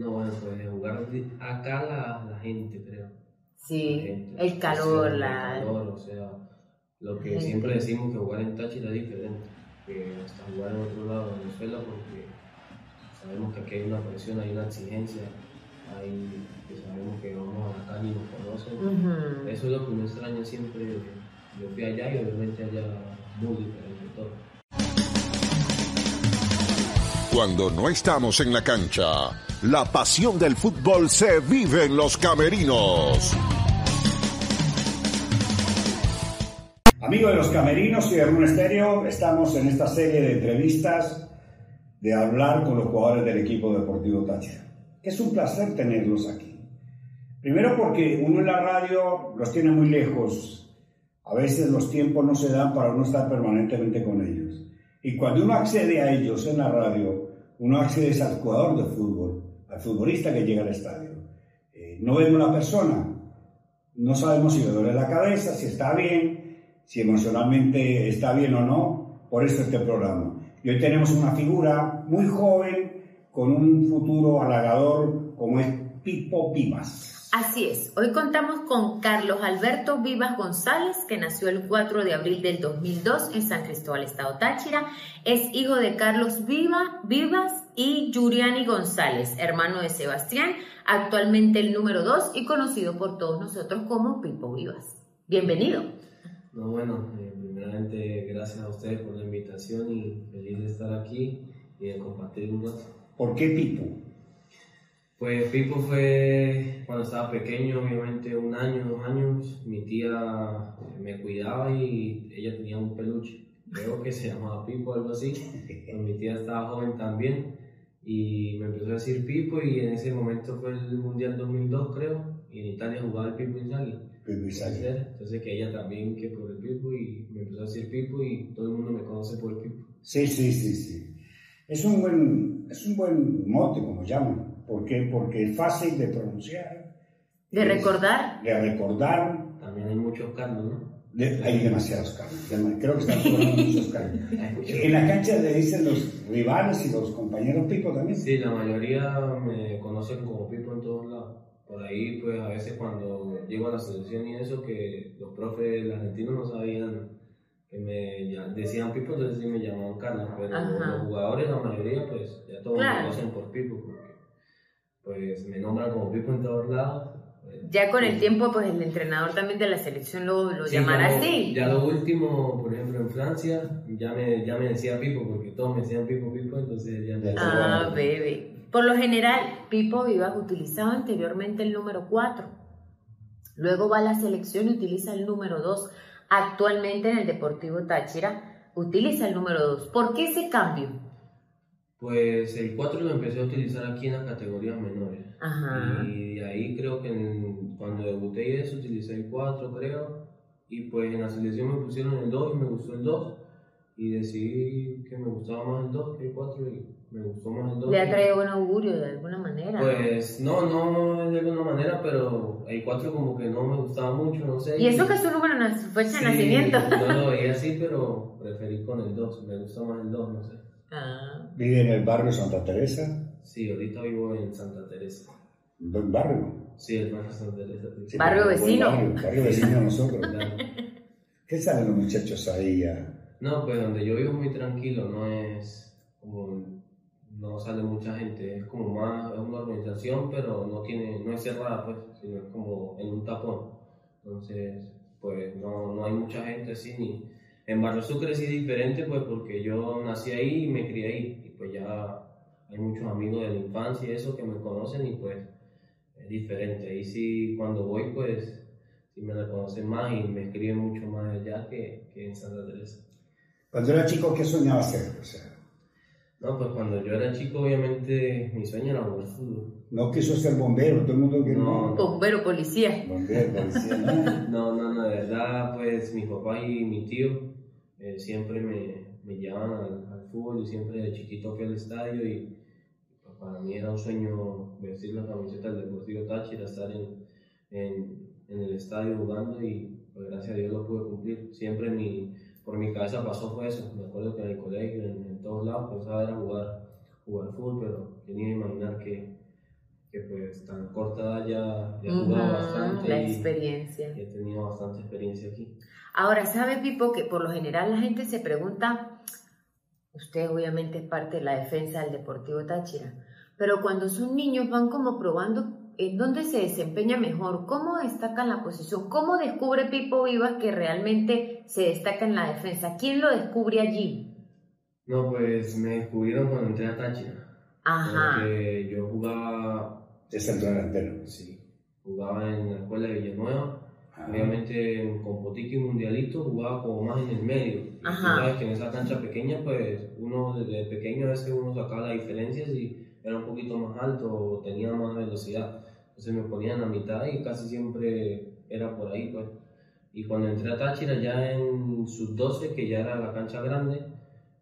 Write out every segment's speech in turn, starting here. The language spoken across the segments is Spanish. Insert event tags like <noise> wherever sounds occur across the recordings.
No, bueno, pues jugar acá la, la gente, creo. Sí, el calor, la... El calor, o sea, lo que siempre decimos que jugar en Táchira es diferente que hasta jugar en otro lado de Venezuela porque sabemos que aquí hay una presión, hay una exigencia, hay, que sabemos que vamos a la calle y nos conocen. Eso es lo que me extraña siempre. Yo fui allá y obviamente allá muy diferente todo. Cuando no estamos en la cancha, la pasión del fútbol se vive en los camerinos. Amigos de los camerinos y de Rune Estéreo, estamos en esta serie de entrevistas de hablar con los jugadores del equipo deportivo Táchira. Es un placer tenerlos aquí. Primero porque uno en la radio los tiene muy lejos. A veces los tiempos no se dan para uno estar permanentemente con ellos. Y cuando uno accede a ellos en la radio, uno accede al jugador de fútbol, al futbolista que llega al estadio. Eh, no vemos la persona, no sabemos si le duele la cabeza, si está bien, si emocionalmente está bien o no, por eso este programa. Y hoy tenemos una figura muy joven, con un futuro halagador, como es Pipo Vivas. Así es, hoy contamos con Carlos Alberto Vivas González, que nació el 4 de abril del 2002 en San Cristóbal, Estado Táchira. Es hijo de Carlos Viva, Vivas y Yuriani González, hermano de Sebastián, actualmente el número 2 y conocido por todos nosotros como Pipo Vivas. Bienvenido. No, bueno, eh, primeramente gracias a ustedes por la invitación y feliz de estar aquí y de compartir un rato. ¿Por qué Pipo? Pues Pipo fue cuando estaba pequeño, obviamente un año, dos años, mi tía eh, me cuidaba y ella tenía un peluche, creo que se llamaba Pipo, algo así, <laughs> mi tía estaba joven también y me empezó a decir Pipo y en ese momento fue el Mundial 2002 creo y en Italia jugaba el Pipo Inzaghi entonces que ella también que por el Pipo y me empezó a decir Pipo y todo el mundo me conoce por el Pipo. Sí, sí, sí, sí. Es un buen, es un buen mote, como llaman. ¿Por qué? Porque es fácil de pronunciar. De recordar. De recordar. También hay muchos Carlos, ¿no? hay demasiados Carlos. Creo que están <laughs> jugando muchos Carlos. en la cancha le dicen los rivales y los compañeros Pipo también. Sí, la mayoría me conocen como Pipo en todos lados por ahí, pues a veces cuando llego a la selección y eso, que los profes argentinos no sabían que me decían Pipo, entonces sí me llamaban Carlos, pero los jugadores, la mayoría, pues ya todos me conocen por Pipo, porque pues me nombran como Pipo en todos lados. Pues, ya con el tiempo, pues el entrenador también de la selección lo, lo llamará así. Ya lo último, por ejemplo, en Francia, ya me, ya me decía Pipo, porque todos me decían Pipo, Pipo, entonces ya me Ah, bebé. Por lo general, Pipo Vivas utilizaba anteriormente el número 4. Luego va a la selección y utiliza el número 2. Actualmente en el Deportivo Táchira utiliza el número 2. ¿Por qué ese cambio? Pues el 4 lo empecé a utilizar aquí en las categorías menores. Ajá. Y de ahí creo que cuando debuté y eso utilicé el 4, creo. Y pues en la selección me pusieron el 2 y me gustó el 2 y decidí que me gustaba más el 2 que el 4 y me gustó más el 2. ¿Le ha traído buen augurio de alguna manera? Pues no, no de alguna manera, pero el 4 como que no me gustaba mucho, no sé. ¿Y eso que es su número, su fecha de nacimiento? Yo lo veía <laughs> así, pero preferí con el 2, me gusta más el 2, no sé. Ah. ¿Vive en el barrio Santa Teresa? Sí, ahorita vivo en Santa Teresa. ¿En barrio? Sí, el barrio Santa Teresa. barrio vecino. Barrio, vecino a nosotros. ¿Qué salen los muchachos ahí a no, pues donde yo vivo muy tranquilo, no es como, no sale mucha gente, es como más, es una organización, pero no tiene, no es cerrada, pues, sino es como en un tapón. Entonces, pues no, no hay mucha gente así, ni... En sí es diferente, pues, porque yo nací ahí y me crié ahí, y pues ya hay muchos amigos de la infancia y eso que me conocen y pues es diferente. Ahí sí, cuando voy, pues, sí me reconocen más y me escriben mucho más allá que, que en Santa Teresa. Cuando era chico, ¿qué soñaba hacer? O sea, no, pues cuando yo era chico, obviamente mi sueño era jugar fútbol. No quiso ser bombero, todo el mundo quiere. No, bombero, policía. Bombero, policía, ¿no? <laughs> no, no, no, de verdad, pues mi papá y mi tío eh, siempre me, me llevaban al, fútbol y siempre de chiquito fui al estadio y pues, para mí era un sueño vestir la camiseta del Deportivo Táchira, estar en, en, en el estadio jugando y pues gracias a Dios lo pude cumplir. Siempre mi por mi cabeza pasó fue eso. Me acuerdo que en el colegio, en, todos lados, pensaba era jugar, jugar fútbol, pero tenía que imaginar que que pues tan corta ya, ya he jugado bastante. La y- experiencia. y he tenido bastante experiencia aquí. Ahora, ¿sabe, Pipo, que por lo general la gente se pregunta, usted obviamente es parte de la defensa del Deportivo Táchira, pero cuando son niños van como probando en dónde se desempeña mejor, cómo destaca en la posición, cómo descubre Pipo Vivas que realmente se destaca en la defensa, ¿quién lo descubre allí? No, pues me descubrieron cuando entré a Táchira. Ajá, Porque yo jugaba, De centro delantero. sí, jugaba en la escuela de Villanueva. Obviamente en- con Potico y Mundialito jugaba como más en el medio. Tú Ajá. sabes que en esa cancha pequeña, pues uno desde pequeño a veces uno sacaba las diferencias y era un poquito más alto o tenía más velocidad. Entonces me ponían a mitad y casi siempre era por ahí, pues. Y cuando entré a Táchira ya en sus 12, que ya era la cancha grande,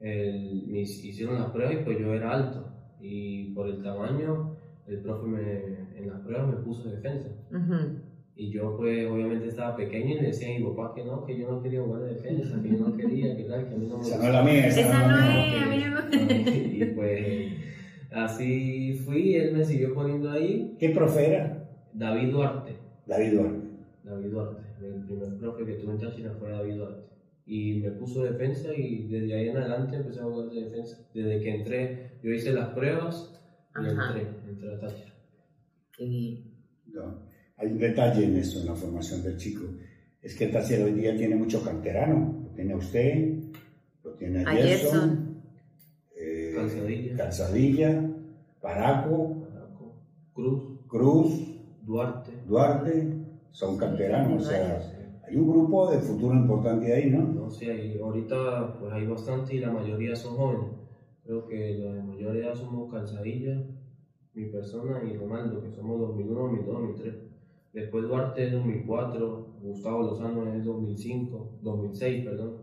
el- me hicieron las pruebas y pues yo era alto. Y por el tamaño, el profe me- en las pruebas me puso defensa. ujú. Y yo pues obviamente estaba pequeño y le decía a mi papá que no, que yo no quería jugar de defensa, que yo no quería, que tal, que a mí no me <laughs> mía, esa, Esa no no es la mía. es, a mí no me- <laughs> Y pues así fui, él me siguió poniendo ahí, ¿Qué profe era? David Duarte. David Duarte. David Duarte, el primer profe que tuve en Táchira fue David Duarte. Y me puso defensa y desde ahí en adelante empecé a jugar de defensa. Desde que entré, yo hice las pruebas y Ajá. entré, entré a Táchira. Qué bien. No, Hay un detalle en esto, en la formación del chico. Es que Táchira hoy día tiene mucho canterano. Lo tiene a usted, lo tiene a A Gerson, Gerson. eh, Calzadilla. Calzadilla, Paraco, Paraco, Cruz, Cruz, Duarte. Duarte, son canteranos. O sea, Sí. hay un grupo de futuro importante ahí, ¿no? No sé, hay- ahorita pues hay bastante y la mayoría son jóvenes. Creo que los de mayor edad somos Calzadilla, mi persona y Ronaldo, que somos 2001, 2002, 2003. Después Duarte es 2004, Gustavo Lozano es 2005, 2006, perdón.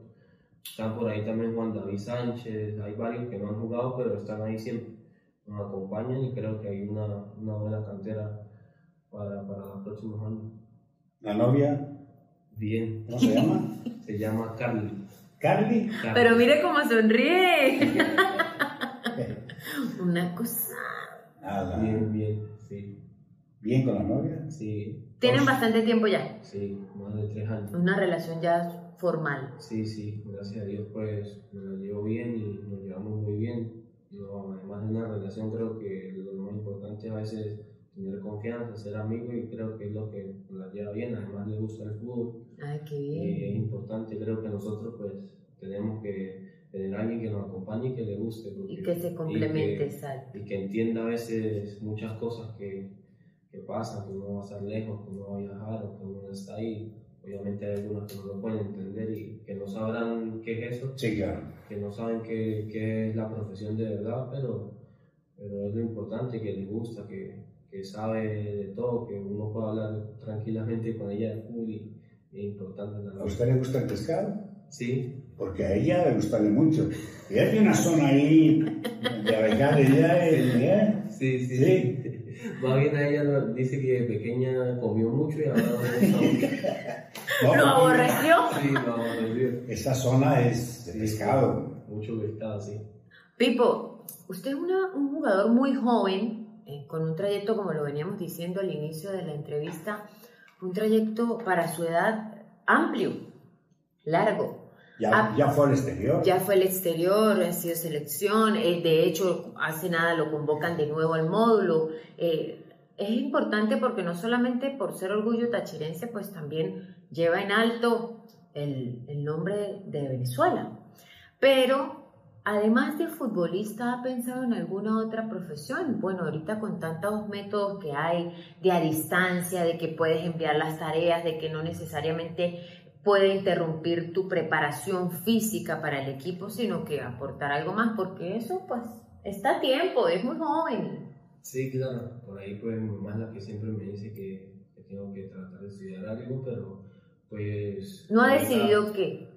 Están por ahí también Juan David Sánchez, hay varios que no han jugado, pero están ahí siempre. Nos acompañan y creo que hay una, una buena cantera para, para los próximos años. La novia, Bien, ¿cómo se llama? <laughs> se llama Carly. Carly. Carly. Pero mire cómo sonríe. <laughs> Una cosa. Nada. Bien, bien, sí. Bien con la novia. Sí, Tienen bastante tiempo ya. sí, más de tres años. Una relación ya formal. Sí, sí, gracias a Dios pues me la llevo bien y nos llevamos muy bien. Yo, además de una relación creo que lo más importante es a veces tener confianza, ser amigo y creo que es lo que la lleva bien. Además le gusta el fútbol Ay, qué y es bien. importante. Creo que nosotros pues tenemos que tener a alguien que nos acompañe y que le guste. porque- Y que se y complemente, que- exacto. y que entienda a veces muchas cosas que, que pasan, que uno va a estar lejos, que uno va a viajar o que uno no está ahí. Obviamente hay algunos que no lo pueden entender y que no sabrán qué es eso, Sí, claro. que no saben qué, qué es la profesión de verdad, pero, pero es lo importante, que les gusta, que, que sabe de todo, que uno puede hablar tranquilamente con ella de fútbol y, es importante ¿A usted le gusta el pescado? Sí, Porque a ella le gustarle mucho. Ella tiene una zona ahí de abejar, ella es... sí, sí. Sí. Más bien a ella dice que de pequeña comió mucho y ahora <laughs> no mucho. ¿Lo aborreció? Sí, lo aborreció. Esa zona es de Sí, pescado. Mucho pescado, sí. Pipo, usted es una- un jugador muy joven, eh, con un trayecto, como lo veníamos diciendo al inicio de la entrevista, un trayecto para su edad amplio, largo. Ya, Ah. ya fue al exterior. Ya fue al exterior, ha sido selección, eh, de hecho, hace nada lo convocan de nuevo al módulo. Eh, es importante porque no solamente por ser orgullo tachirense, pues también lleva en alto el, el nombre de Venezuela. Pero además de futbolista, ¿ha pensado en alguna otra profesión? Bueno, ahorita con tantos métodos que hay de a distancia, de que puedes enviar las tareas, de que no necesariamente puede interrumpir tu preparación física para el equipo, sino que aportar algo más, porque eso pues está a tiempo, es muy joven. Sí, claro. Por ahí, pues, mi mamá es la que siempre me dice que, que tengo que tratar de estudiar algo, pero, pues. No ha decidido qué.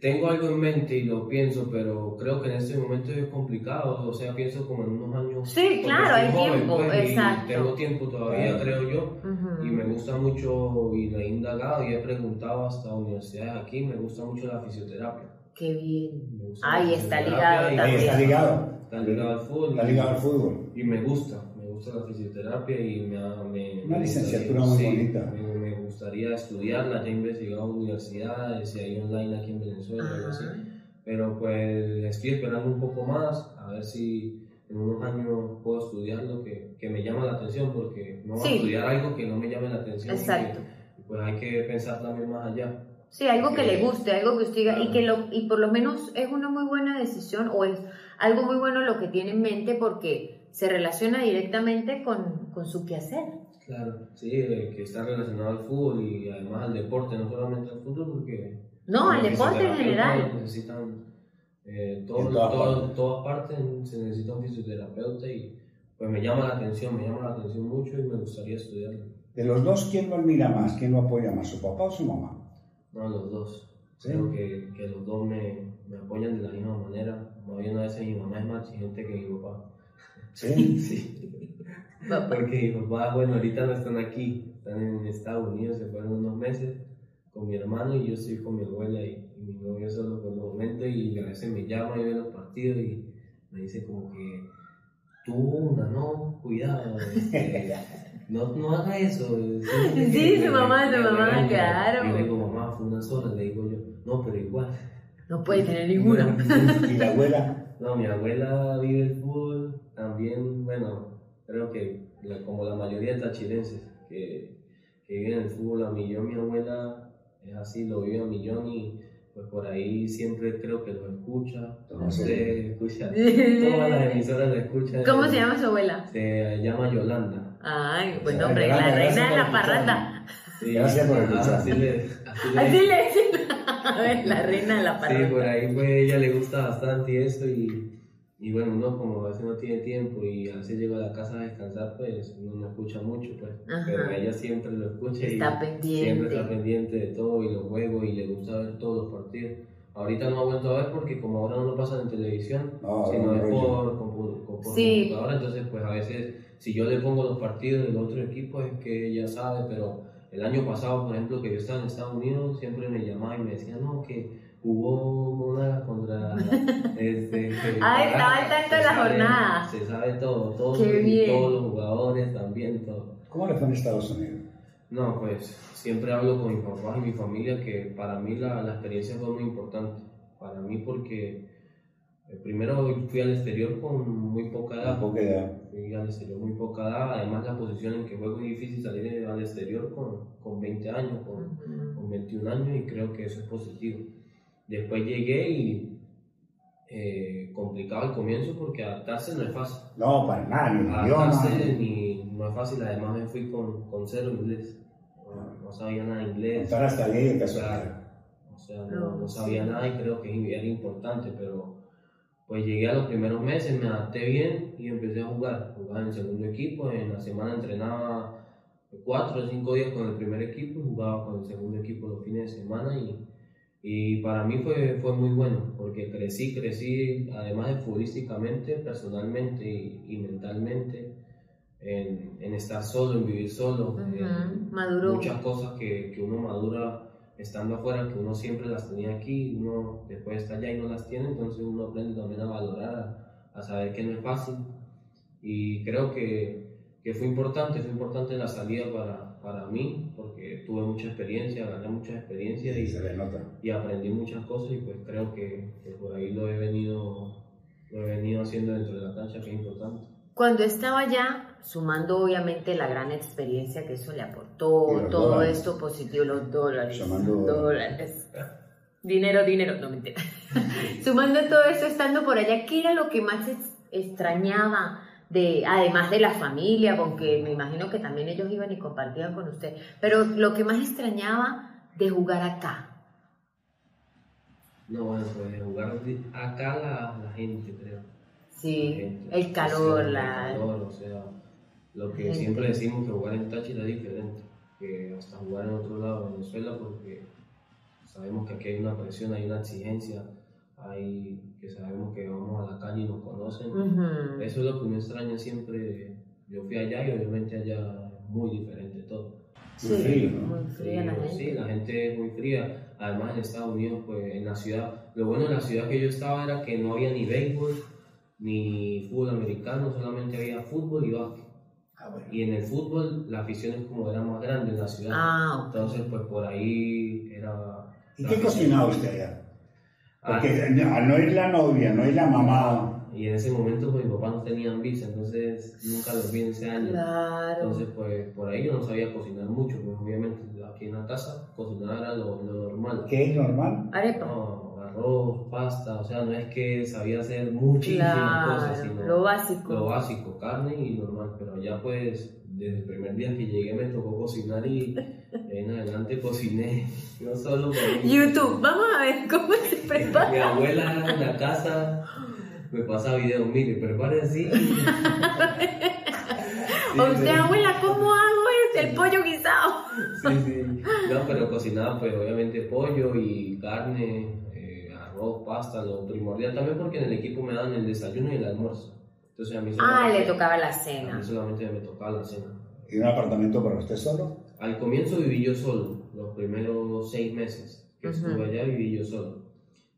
Tengo algo en mente y lo pienso, pero creo que en este momento es complicado. O sea, pienso como en unos años. Sí, claro, hay tiempo, pues, exacto. Tengo tiempo todavía, creo yo. Y me gusta mucho, y lo he indagado y he preguntado hasta universidades aquí, me gusta mucho la fisioterapia. Qué bien. Me gusta Ahí está ligado y- también. está ligado. Está ligado al fútbol. Está ligado al fútbol. Y me gusta, me gusta la fisioterapia y me, me Una me licenciatura muy sí, bonita. Me gustaría estudiarla, ya he investigado universidades, si hay online aquí en Venezuela, algo así. Pero pues estoy esperando un poco más, a ver si en unos años puedo estudiar lo que, que me llama la atención, porque no voy Sí. a estudiar algo que no me llame la atención. Exacto. porque, pues hay que pensar también más allá. Sí, algo que Sí. le guste, algo que usted diga, y Claro. que lo, y por lo menos es una muy buena decisión o es algo muy bueno lo que tiene en mente porque se relaciona directamente con, con su quehacer. Claro, sí, que está relacionado al fútbol y además al deporte, no solamente al fútbol, porque No, al deporte en general. Necesitan, eh, En todo, todas todo- partes. todas partes se necesita un fisioterapeuta y pues me llama la atención, me llama la atención mucho y me gustaría estudiarlo. De los dos, ¿quién lo admira más? ¿Quién lo apoya más? ¿Su papá o su mamá? No, los dos. Sí. Creo que, que los dos me, me apoyan de la misma manera. Más bien a veces mi mamá es más exigente que mi papá. Sí. <laughs> Sí. Pa- Porque mi papá, bueno, ahorita no están aquí, están en Estados Unidos, se fueron unos meses con mi hermano y yo estoy con mi abuela y, y mi novio solo por el momento y a veces me llama y ve los partidos y me dice como que tú una, no, cuidado, este, <laughs> no, no haga eso. <laughs> Sí, su mamá, su mamá, claro. Y le digo, mamá, fue una sola, le digo yo, no, pero igual. No puede tener ninguna. <laughs> ¿Y la abuela? No, mi abuela vive el fútbol, también, bueno, creo que la- como la mayoría de tachirenses que, que viven el fútbol a millón, mi abuela es así, lo vive a millón y pues por ahí siempre creo que lo escucha, no sé, escucha, <laughs> todas las emisoras lo escuchan. ¿Cómo se llama su abuela? Se llama Yolanda. Ay, buen Ay, nombre, Yolanda, la reina de la parranda. Sí, Gracias por ah, escuchar. Así le, así le- Así le. <laughs> La reina de la Sí, parranda. por ahí pues ella le gusta bastante y eso y, y bueno, uno como a veces no tiene tiempo y a veces llega a la casa a descansar, pues uno no escucha mucho, pues, Ajá. pero ella siempre lo escucha y Está siempre pendiente. está pendiente de todo y los juegos y le gusta ver todos los partidos. Ahorita no ha vuelto a ver porque como ahora no lo pasan en televisión, No, sino no, es rollo. por, compu- por Sí. computadora, entonces pues a veces si yo le pongo los partidos del otro equipo es que ella sabe, pero el año pasado, por ejemplo, que yo estaba en Estados Unidos, siempre me llamaba y me decía, no, que jugó Monagas contra... <laughs> este, Ah, estaba al tanto de se la sabe- jornada. Se sabe todo, todo, Qué bien. todos los jugadores también, todo. ¿Cómo le fue en Estados Unidos? No, pues siempre hablo con mis papás y mi familia que para mí la, la experiencia fue muy importante. Para mí porque eh, primero fui al exterior con muy poca edad. Poca edad. Fui al exterior muy poca edad. Además la posición en que juego es difícil salir al exterior con, con 20 años, con, Ujú. con 21 años y creo que eso es positivo. Después llegué y eh, complicado al comienzo porque adaptarse no es fácil. No, para nada, ni el idioma. Adaptarse ni, no es fácil, además me fui con, con cero inglés. No, no sabía nada de inglés. Contar hasta Claro. casualidad. O sea, no, no sabía nada y creo que era importante, pero pues llegué a los primeros meses, me adapté bien y empecé a jugar. Jugaba en el segundo equipo, en la semana entrenaba cuatro o cinco días con el primer equipo y jugaba con el segundo equipo los fines de semana y, y para mí fue, fue muy bueno porque crecí, crecí además de futbolísticamente, personalmente y, y mentalmente en, en estar solo, en vivir solo. Ujú, Maduró. muchas cosas que, que uno madura estando afuera, que uno siempre las tenía aquí, uno después está allá y no las tiene, entonces uno aprende también a valorar, a, a saber que no es fácil. Y creo que, que fue importante, fue importante la salida para, para mí, porque tuve mucha experiencia, gané mucha experiencia y, Se le nota. y aprendí muchas cosas y pues creo que, que por ahí lo he venido lo he venido haciendo dentro de la cancha, que es importante. Cuando estaba allá, sumando obviamente la gran experiencia que eso le aportó, todo dólares. esto positivo, los dólares, Sumando- dólares, dinero, dinero, no mentira. <laughs> Sumando todo eso, estando por allá, ¿qué era lo que más ex- extrañaba? De, además de la familia, porque me imagino que también ellos iban y compartían con usted, pero lo que más extrañaba de jugar acá. No, bueno, pues de jugar acá la, la gente, creo. Sí, gente, el calor, la... El calor, o sea, lo que Gente. siempre decimos que jugar en Táchira es diferente que hasta jugar en otro lado de Venezuela porque sabemos que aquí hay una presión, hay una exigencia, hay que sabemos que vamos a la calle y nos conocen. Ujú. Eso es lo que uno extraña siempre. Yo fui allá y obviamente allá es muy diferente todo. Sí, frío, ¿no? muy fría la Sí, gente. Sí, la gente es muy fría. Además en Estados Unidos, pues en la ciudad, lo bueno de la ciudad que yo estaba era que no había ni béisbol ni fútbol americano, solamente había fútbol y básquet. Ah, bueno. Y en el fútbol la afición es como era más grande en la ciudad. Ah, ok. Entonces, pues por ahí era... ¿Y la qué cocinaba usted allá? Ah, Porque no, al no ir la novia, no ir la mamá, Y en ese momento, pues mis papás no tenían visa, entonces nunca los vi en ese año. Claro. Entonces, pues por ahí yo no sabía cocinar mucho, pues obviamente aquí en la casa cocinar era lo, lo normal. ¿qué es normal? Arepa. No, arroz, pasta, o sea, no es que sabía hacer muchísimas cosas, Claro, sino lo básico. lo básico, carne y normal, pero ya pues desde el primer día que llegué me tocó cocinar y de ahí en adelante cociné, no solo para mí. YouTube, vamos a ver cómo se Mi prepara. abuela en la casa me pasa videos, mire, prepare así. <laughs> Sí, O sea, abuela, ¿cómo hago este? El pollo guisado. Sí, sí. No, pero cocinaba pues obviamente pollo y carne, eh, arroz, pasta, lo primordial también porque en el equipo me dan el desayuno y el almuerzo. Entonces a mí Ah, le tocaba la a cena. mí solamente me tocaba la cena. ¿Y un apartamento para usted solo? Al comienzo viví yo solo, los primeros seis meses que Ujú. estuve allá viví yo solo.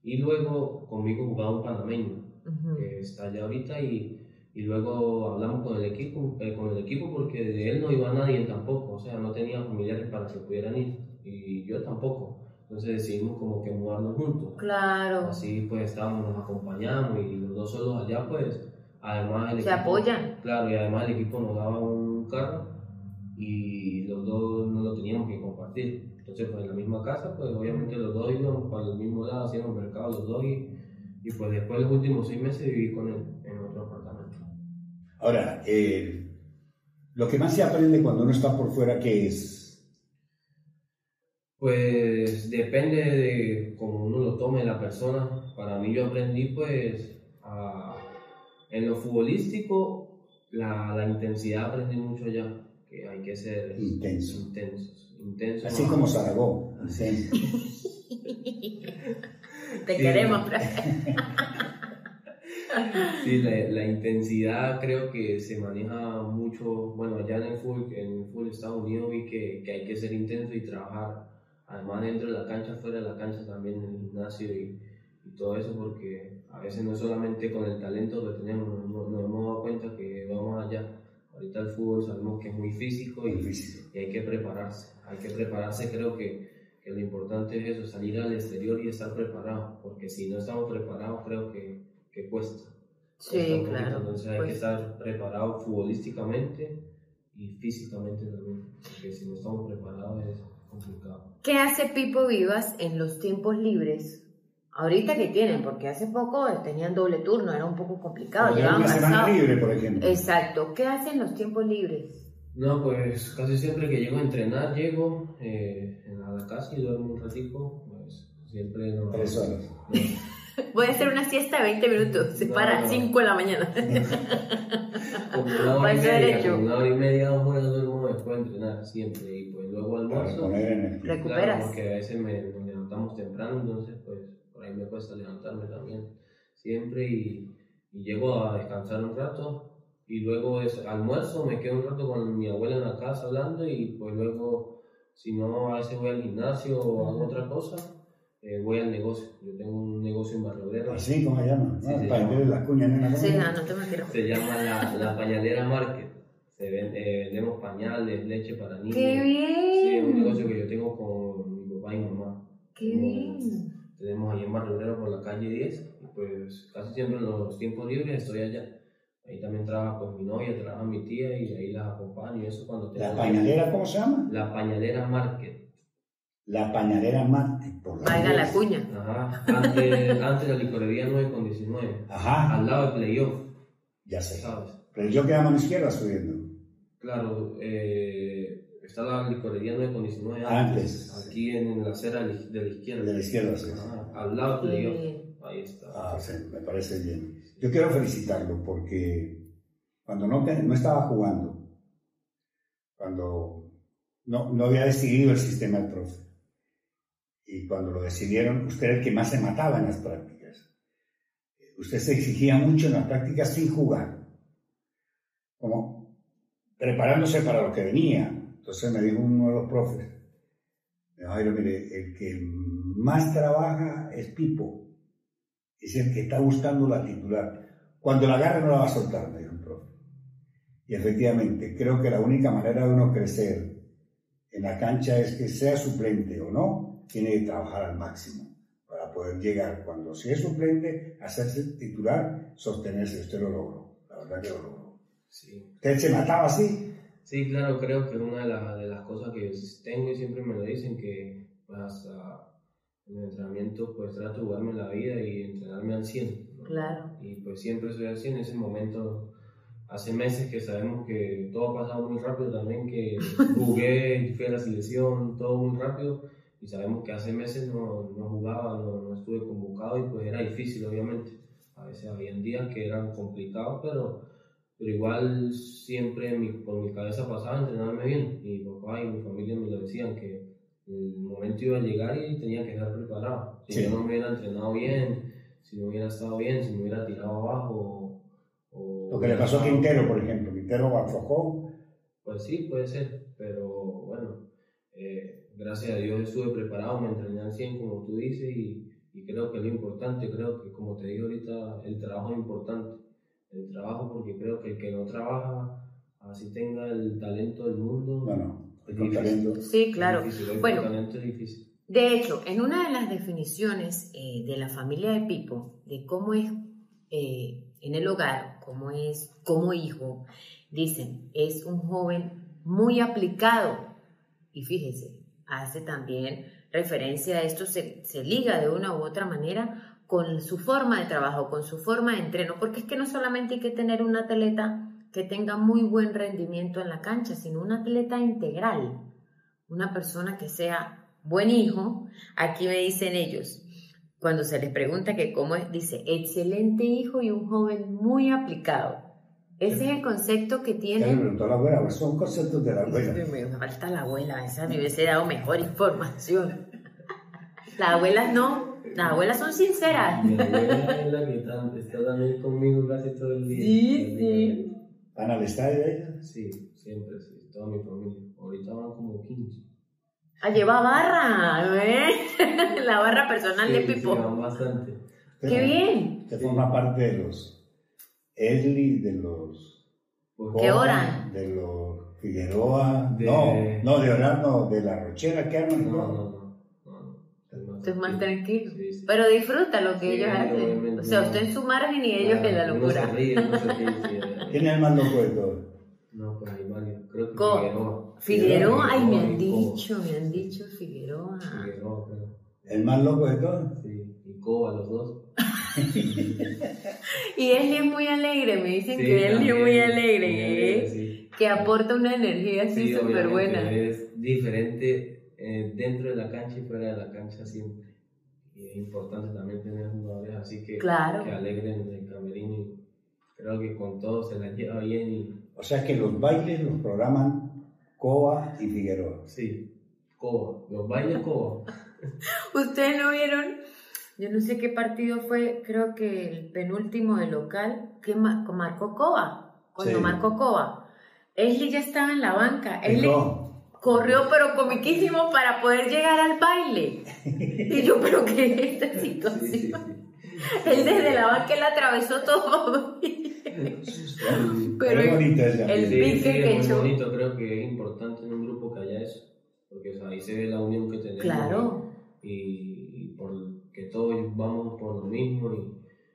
Y luego conmigo jugaba un panameño Ujú. que está allá ahorita y, y luego hablamos con el equipo eh, con el equipo porque de él no iba nadie tampoco, o sea, no tenía familiares para que pudieran ir y yo tampoco. Entonces decidimos como que mudarnos juntos. Claro. Así pues estábamos, nos acompañamos y los dos solos allá pues además el Se equipo- apoyan. Claro, y además el equipo nos daba un carro y los dos no lo teníamos que compartir. Entonces pues en la misma casa pues obviamente los dos íbamos para el mismo lado, hacíamos mercado los dos y, y pues después los últimos seis meses viví con él en otro apartamento. Ahora, eh, lo que más se aprende cuando uno está por fuera, ¿qué es? Pues depende de cómo uno lo tome la persona. Para mí yo aprendí pues a- en lo futbolístico la, la intensidad aprendí mucho allá, que hay que ser Intenso. intensos, intensos. Así ¿no? como Zaragoza. Sí. Te Sí. queremos. <laughs> Sí, la, la intensidad creo que se maneja mucho, bueno, allá en el fútbol, en el fútbol de Estados Unidos vi que, que hay que ser intenso y trabajar, además dentro de la cancha, fuera de la cancha también, en el gimnasio y, y todo eso, porque a veces no es solamente con el talento que tenemos, nos, nos hemos dado cuenta que vamos allá. Ahorita el fútbol sabemos que es muy físico y, Muy físico. y hay que prepararse. Hay que prepararse, creo que, que lo importante es eso, salir al exterior y estar preparado, porque si no estamos preparados creo que, que cuesta. Sí, Cuesta un poquito, claro. Entonces hay que Pues, estar preparado futbolísticamente y físicamente también, porque si no estamos preparados es complicado. ¿Qué hace Pipo Vivas en los tiempos libres? Ahorita que tienen, porque hace poco tenían doble turno, era un poco complicado. Llevaban una semana libre, por ejemplo. Exacto. ¿Qué hacen en los tiempos libres? No, pues casi siempre que llego a entrenar, llego eh, a la casa y duermo un ratico, pues siempre no... Tres horas. <laughs> Voy a hacer una siesta de 20 minutos. Se No, para a no. 5 de la mañana. <laughs> Como una hora y media, una hora y media, dos horas duermo después de entrenar, siempre. Y pues luego almuerzo. Recuperas. Claro, porque a veces me, nos levantamos temprano, entonces pues ahí me cuesta levantarme también, siempre. Y, y llego a descansar un rato. Y luego es almuerzo, me quedo un rato con mi abuela en la casa hablando. Y pues luego, si no, a veces voy al gimnasio o hago otra cosa, eh, voy al negocio. Yo tengo un negocio en Barrio Obrero. Así, ¿cómo se llama? Sí, ¿No? se Para llama. las cuñas, nena. ¿cómo Sí, se no, llama? no te me. Se llama la, la Pañalera Market. Se vende- eh, vendemos pañales, leche para niños. ¡Qué Sí, es un bien! negocio que yo tengo con mi papá y mamá. ¡Qué bien! Tenemos ahí en Barrio por la calle 10 y pues casi siempre en los tiempos libres estoy allá. Ahí también trabaja pues mi novia, trabaja mi tía y ahí las acompaño y eso cuando La pañalera, ¿cómo se llama? La Pañalera Market. La pañalera mate. Por la Valga la cuña. Ajá. Antes, antes la licorería 9 con 19. Ajá, Al lado de Playoff, ya sé. ¿sabes? Pero yo quedo a mano izquierda subiendo. Claro, eh, está la licorería 9 con 19 Antes. Aquí en, la acera de la- la De izquierda. la izquierda, sí. Ajá, Al lado de bien. Ahí está. Ah, sí, me parece bien. Yo quiero felicitarlo porque cuando no, no estaba jugando, cuando no, no había decidido el sistema del profe, y cuando lo decidieron, usted era el que más se mataba en las prácticas. Usted se exigía mucho en las prácticas sin jugar, como preparándose para lo que venía. Entonces me dijo uno de los profes, me dijo, Jairo, mire, el que más trabaja es Pipo es el que está buscando la titular. Cuando la agarre no la va a soltar, me dijo el profe. Y efectivamente, creo que la única manera de uno crecer en la cancha es que sea suplente o no, tiene que trabajar al máximo para poder llegar, cuando si es suplente, hacerse titular, sostenerse. Usted lo logró, la verdad que lo logró. Sí. ¿Usted se mataba así? Sí, claro, creo que una de, las- de las cosas que tengo y siempre me lo dicen, que pues, hasta en el entrenamiento pues trato de jugarme la vida y entrenarme al 100. ¿no? Claro. Y pues siempre soy así en ese momento. Hace meses que sabemos que todo ha pasado muy rápido también, que <laughs> jugué, fui a la selección, todo muy rápido. Y sabemos que hace meses no, no jugaba, no, no estuve convocado y pues era difícil, obviamente. A veces había días que eran complicados, pero, pero igual siempre mi- por mi cabeza pasaba entrenarme bien. Y mi papá y mi familia me lo decían, que el momento iba a llegar y tenía que estar preparado. Si Sí. yo no me hubiera entrenado bien, si no hubiera estado bien, si me hubiera tirado abajo. O, Lo que le pasó a Quintero, por ejemplo. Quintero aflojó. Pues sí, puede ser, pero bueno, eh, gracias a Dios estuve preparado, me entrené al 100 como tú dices y, y creo que es lo importante, creo que como te digo ahorita, el trabajo es importante, el trabajo porque creo que el que no trabaja, así tenga el talento del mundo, No, no. Hoy es con difícil. talento. Sí, Es claro. difícil, hoy con Bueno, talento es difícil. De hecho, en una de las definiciones eh, de la familia de Pipo, de cómo es eh, en el hogar, cómo es como hijo, dicen, es un joven muy aplicado. Y fíjese, hace también referencia a esto, se, se liga de una u otra manera con su forma de trabajo, con su forma de entreno, porque es que no solamente hay que tener un atleta que tenga muy buen rendimiento en la cancha, sino un atleta integral, una persona que sea buen hijo, aquí me dicen ellos, cuando se les pregunta que cómo es, dice, excelente hijo y un joven muy aplicado. Ese es el concepto que tienen. preguntó a la abuela, pues son conceptos de la abuela. Me falta la abuela, esa me hubiese dado mejor información. <laughs> Las abuelas no, las abuelas son sinceras. Mi abuela es la que está, está también conmigo casi todo el día. Sí, sí. ¿Van al estadio ella? Sí, siempre, sí, toda mi familia. Ahorita van como 15. Ah, lleva barra, ¿eh? <laughs> La barra personal de Sí, sí, Pipo. van bastante. ¡Qué bien! Usted forma parte de los Esli, de los ¿Qué hora? De los Figueroa. De- No, no, de Orar, no, de la Rochera, ¿qué arman? No, no. Esto es más tranquilo. Sí, sí. Pero disfruta lo que Sí, ellos hacen. O sea, usted en su margen y ellos en la locura. ¿Quién es el más loco de todos? No, pues hay varios. Creo que Co- Figueroa. Figueroa, ay, me han dicho, me han dicho Figueroa. Figueroa, creo. ¿El más loco de todos? Sí, y Coba, los dos. <laughs> Y es muy alegre, me dicen Sí, que es muy alegre, muy ¿eh? sí. que aporta una energía así Sí, súper buena. Es diferente eh, dentro de la cancha y fuera de la cancha siempre. Y es importante también tener jugadores así que, Claro. que alegren el camerino. y Creo que con todos se la lleva bien y O sea que los bailes los programan Coa y Figueroa. sí, Coba. Los bailes Coba. <laughs> Ustedes no vieron, yo no sé qué partido fue, creo que el penúltimo de local, que ma- marcó Coba, cuando Sí. marcó Coba. Esli ya estaba en la banca. Esli No, corrió pero comiquísimo para poder llegar al baile. Y yo, pero ¿qué es esta Sí, sí, situación? sí. Él desde la banca él atravesó todo. Pero es bonito el- Sí, pique sí, que es muy bonito, creo que es importante en un grupo que haya eso, porque o sea, ahí se ve la unión que tenemos Claro. y, y por que todos vamos por lo mismo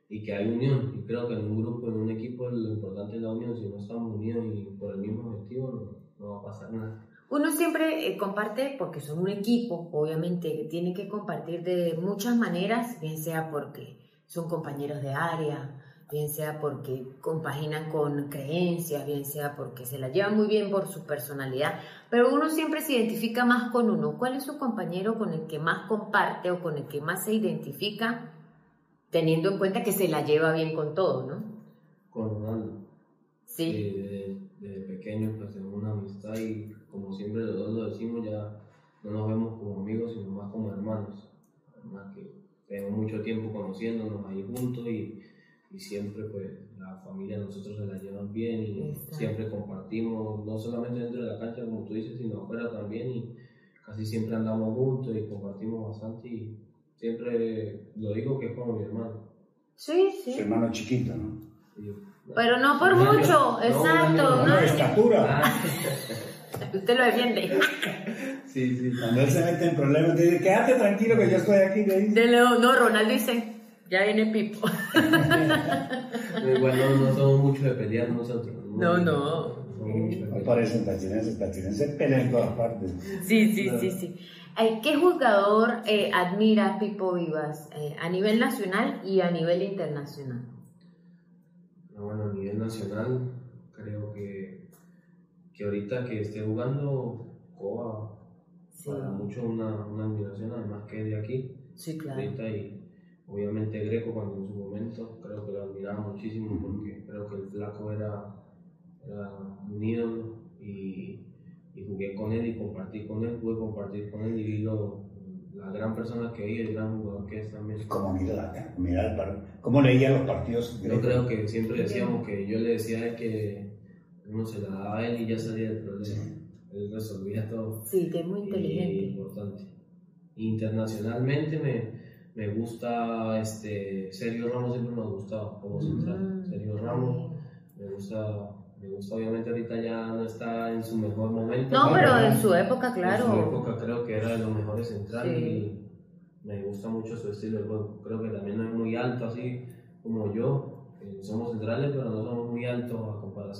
y, y que hay unión. Y creo que en un grupo, en un equipo, lo importante es la unión. Si no estamos unidos y por el mismo objetivo, no, no va a pasar nada. Uno siempre eh, comparte, porque son un equipo, obviamente, que tiene que compartir de muchas maneras, bien sea porque son compañeros de área, bien sea porque compaginan con creencias, bien sea porque se la llevan muy bien por su personalidad, pero uno siempre se identifica más con uno. ¿Cuál es su compañero con el que más comparte o con el que más se identifica, teniendo en cuenta que se la lleva bien con todo, ¿no? Con Ronaldo. Sí. Sí, desde, desde pequeños pues tenemos una amistad y como siempre los dos lo decimos, ya no nos vemos como amigos, sino más como hermanos. Además que tenemos mucho tiempo conociéndonos ahí juntos y, y siempre pues la familia nosotros se la llevan bien y Exacto. siempre compartimos, no solamente dentro de la cancha como tú dices, sino afuera también y casi siempre andamos juntos y compartimos bastante y siempre lo digo que es como mi hermano. Sí, Su sí. hermano chiquito, ¿no? Y, Pero no por mucho, <laughs> No, exacto. no No, de es- estatura. <laughs> Ah, Usted lo defiende. sí, sí. Cuando él se mete en problemas, te dice, quédate tranquilo que yo estoy aquí. De Leo- no, Ronald dice, ya viene Pipo. <laughs> Igual no, no somos mucho de pelear nosotros. No, no. No parecen tachirenses, tachirenses pelean en todas partes. Sí, sí, sí, sí. Eh, ¿Qué jugador eh, admira Pipo Vivas eh, a nivel nacional y a nivel internacional? No, bueno, a nivel nacional, creo que, que ahorita que esté jugando Coba, Sí. para mucho una, una admiración, además que es de aquí, Sí, claro. ahorita y obviamente Greco cuando en su momento creo que lo admiraba muchísimo porque creo que el flaco era, era un ídolo y, y jugué con él y compartí con él, pude compartir con él y vi lo- la gran persona que es y el gran jugador que es también. Como mira, la, mira el par- cómo leía los partidos. Yo creo que siempre decíamos que yo le decía que uno se la daba a él y ya salía del problema. Él resolvía todo. Sí, que es muy inteligente. importante. Internacionalmente me, me gusta este Sergio Ramos siempre me ha gustado como central. Mm, Sergio Ramos me gusta, me gusta obviamente ahorita ya no está en su mejor momento. No, pero en su época, claro. En su época creo que era de los mejores centrales Sí. y me gusta mucho su estilo de juego. Creo que también no es muy alto así como yo. eh, somos centrales, pero no somos muy altos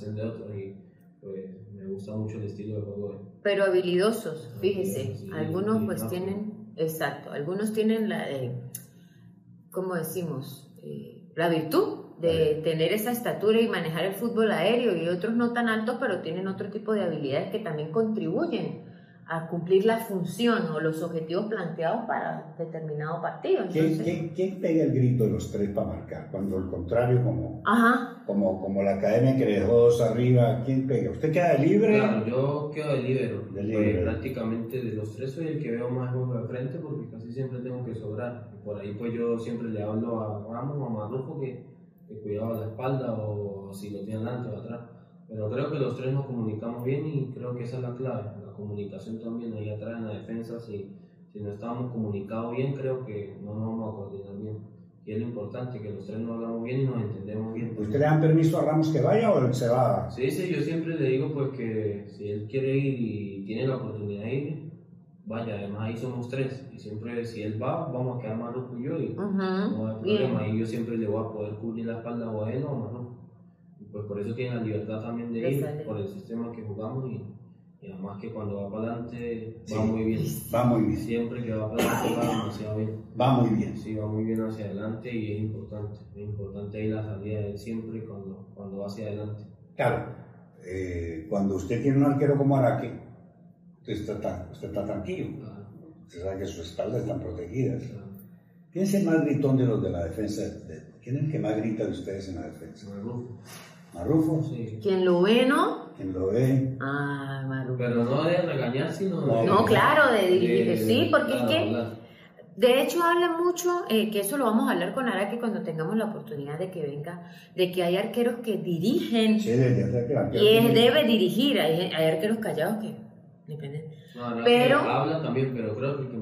de otros y pues me gusta mucho el estilo de juego. Pero habilidosos, fíjese. Sí, Algunos pues rápido. tienen, exacto, algunos tienen la, eh, ¿cómo decimos? Eh, la virtud de tener esa estatura y manejar el fútbol aéreo y otros no tan altos, pero tienen otro tipo de habilidades que también contribuyen a cumplir la función o los objetivos planteados para determinado partido. ¿Quién, Entonces, quién, quién pega el grito de los tres para marcar? Cuando el contrario, como, Ajá, como, como la academia que le dejó dos arriba, ¿quién pega? ¿Usted queda libre? Claro, yo quedo de libero. De Pues, líbero. prácticamente de los tres soy el que veo más juego de frente porque casi siempre tengo que sobrar. Por ahí pues yo siempre le hablo a Ramos o a Marrufo que, que cuidaba la espalda o si lo tiene delante o atrás. Pero creo que los tres nos comunicamos bien y creo que esa es la clave. Comunicación también ahí atrás en la defensa. Si, si no estábamos comunicados bien, creo que no nos vamos a coordinar bien. Y es lo importante, que los tres nos hablamos bien y nos entendemos bien. ¿Usted le dan permiso a Ramos que vaya o él se va? Sí, sí, yo siempre le digo pues que si él quiere ir y tiene la oportunidad de ir, vaya, además ahí somos tres y siempre si él va, vamos a quedar Marruco y yo y ujú, no hay bien. problema, ahí yo siempre le voy a poder cubrir la espalda o a él o a Marruco. Y pues por eso tiene la libertad también de ir, por el sistema que jugamos y, y además que cuando va para adelante Sí. va muy bien. Va muy bien. Siempre que va para adelante va demasiado bien. Va muy bien. Sí, va muy bien hacia adelante y es importante. Es importante ahí la salida de él siempre cuando, cuando va hacia adelante. Claro, eh, cuando usted tiene un arquero como Araque, usted está, tan- usted está tranquilo. Claro, Usted sabe que sus espaldas están protegidas. claro. ¿Quién es el más gritón de los de la defensa? De- ¿Quién es el que más grita de ustedes en la defensa? Marrufo. ¿Marrufo? Sí. Quien lo ve, ¿no? ¿Quién lo ve? Ah, Maru. Pero no de regañar, sino No, No, claro, de dirigir, de- sí, porque es que. De hecho, habla mucho, eh, que eso lo vamos a hablar con Araque cuando tengamos la oportunidad de que venga, de que hay arqueros que dirigen Sí, que el arquero y él debe dirigir. Hay, hay arqueros callados que dependen. No, no, pero- que habla también, pero creo que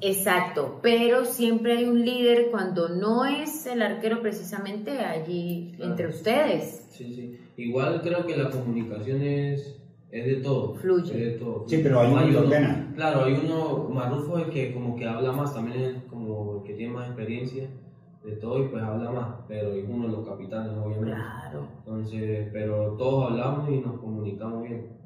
Exacto, pero siempre hay un líder cuando no es el arquero precisamente allí Claro. entre ustedes. Sí, sí. Igual creo que la comunicación es, es de todo. Fluye. Es de todo. Sí, pero hay uno que uno- ordena. Claro, hay uno, Marrufo es el que como que habla más, también es como el que tiene más experiencia de todo y pues habla más, pero es uno de los capitanes, obviamente. Claro. Entonces, pero todos hablamos y nos comunicamos bien.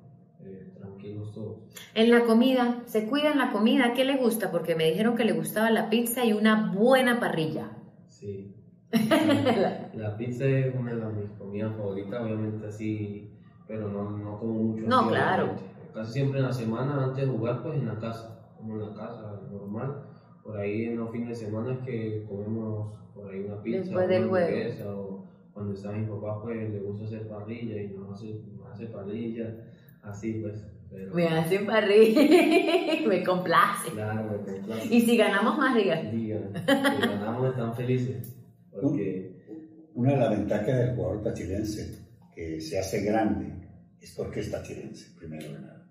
En la comida, ¿se cuida en la comida? ¿Qué le gusta? Porque me dijeron que le gustaba la pizza y una buena parrilla. Sí. <laughs> La, la pizza es una de mis comidas favoritas, obviamente así, pero no, no como mucho. No, claro. Casi siempre en la semana, antes de jugar, pues en la casa, como en la casa, normal. Por ahí en los fines de semana es que comemos por ahí una pizza, Después una del hamburguesa, o cuando está mi papá, pues le gusta hacer parrilla y nos hace, nos hace parrilla, así pues. Pero, Me hacen parrilla, me complace. Claro, me complace. Y si ganamos más, diga. Digan, si ganamos están felices, porque... Una de las ventajas del jugador tachirense que se hace grande es porque es tachirense, primero de nada.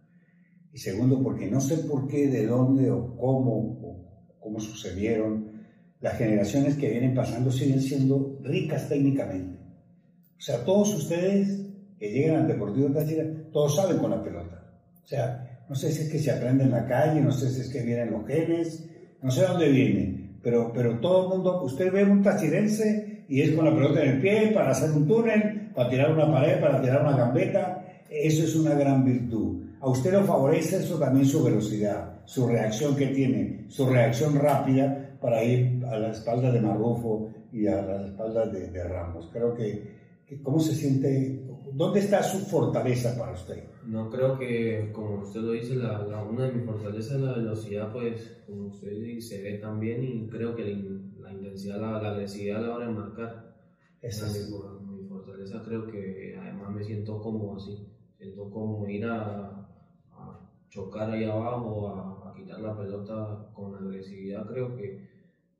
Y segundo, porque no sé por qué, de dónde o cómo, o cómo sucedieron, las generaciones que vienen pasando siguen siendo ricas técnicamente. O O sea, todos ustedes que llegan al Deportivo Táchira, todos saben con la pelota. O sea, no sé si es que se aprende en la calle, no sé si es que vienen los genes, no sé dónde viene, pero, pero todo el mundo, usted ve un tachirense y es con la pelota en el pie para hacer un túnel, para tirar una pared, para tirar una gambeta, eso es una gran virtud. A usted lo favorece eso también su velocidad, su reacción que tiene, su reacción rápida para ir a la espalda de Marrufo y a las espaldas de, Ramos. Creo que, ¿cómo se siente? ¿Dónde está su fortaleza para usted? No creo que, como usted lo dice, la, la- una de mis fortalezas es la velocidad, pues, como usted dice, se ve también y creo que la, la intensidad, la, la agresividad a la hora de marcar. Esa Esa es- es mi, mi fortaleza, creo que además me siento cómodo así. Siento cómodo ir a, a chocar ahí abajo, a, a quitar la pelota con agresividad. Creo que,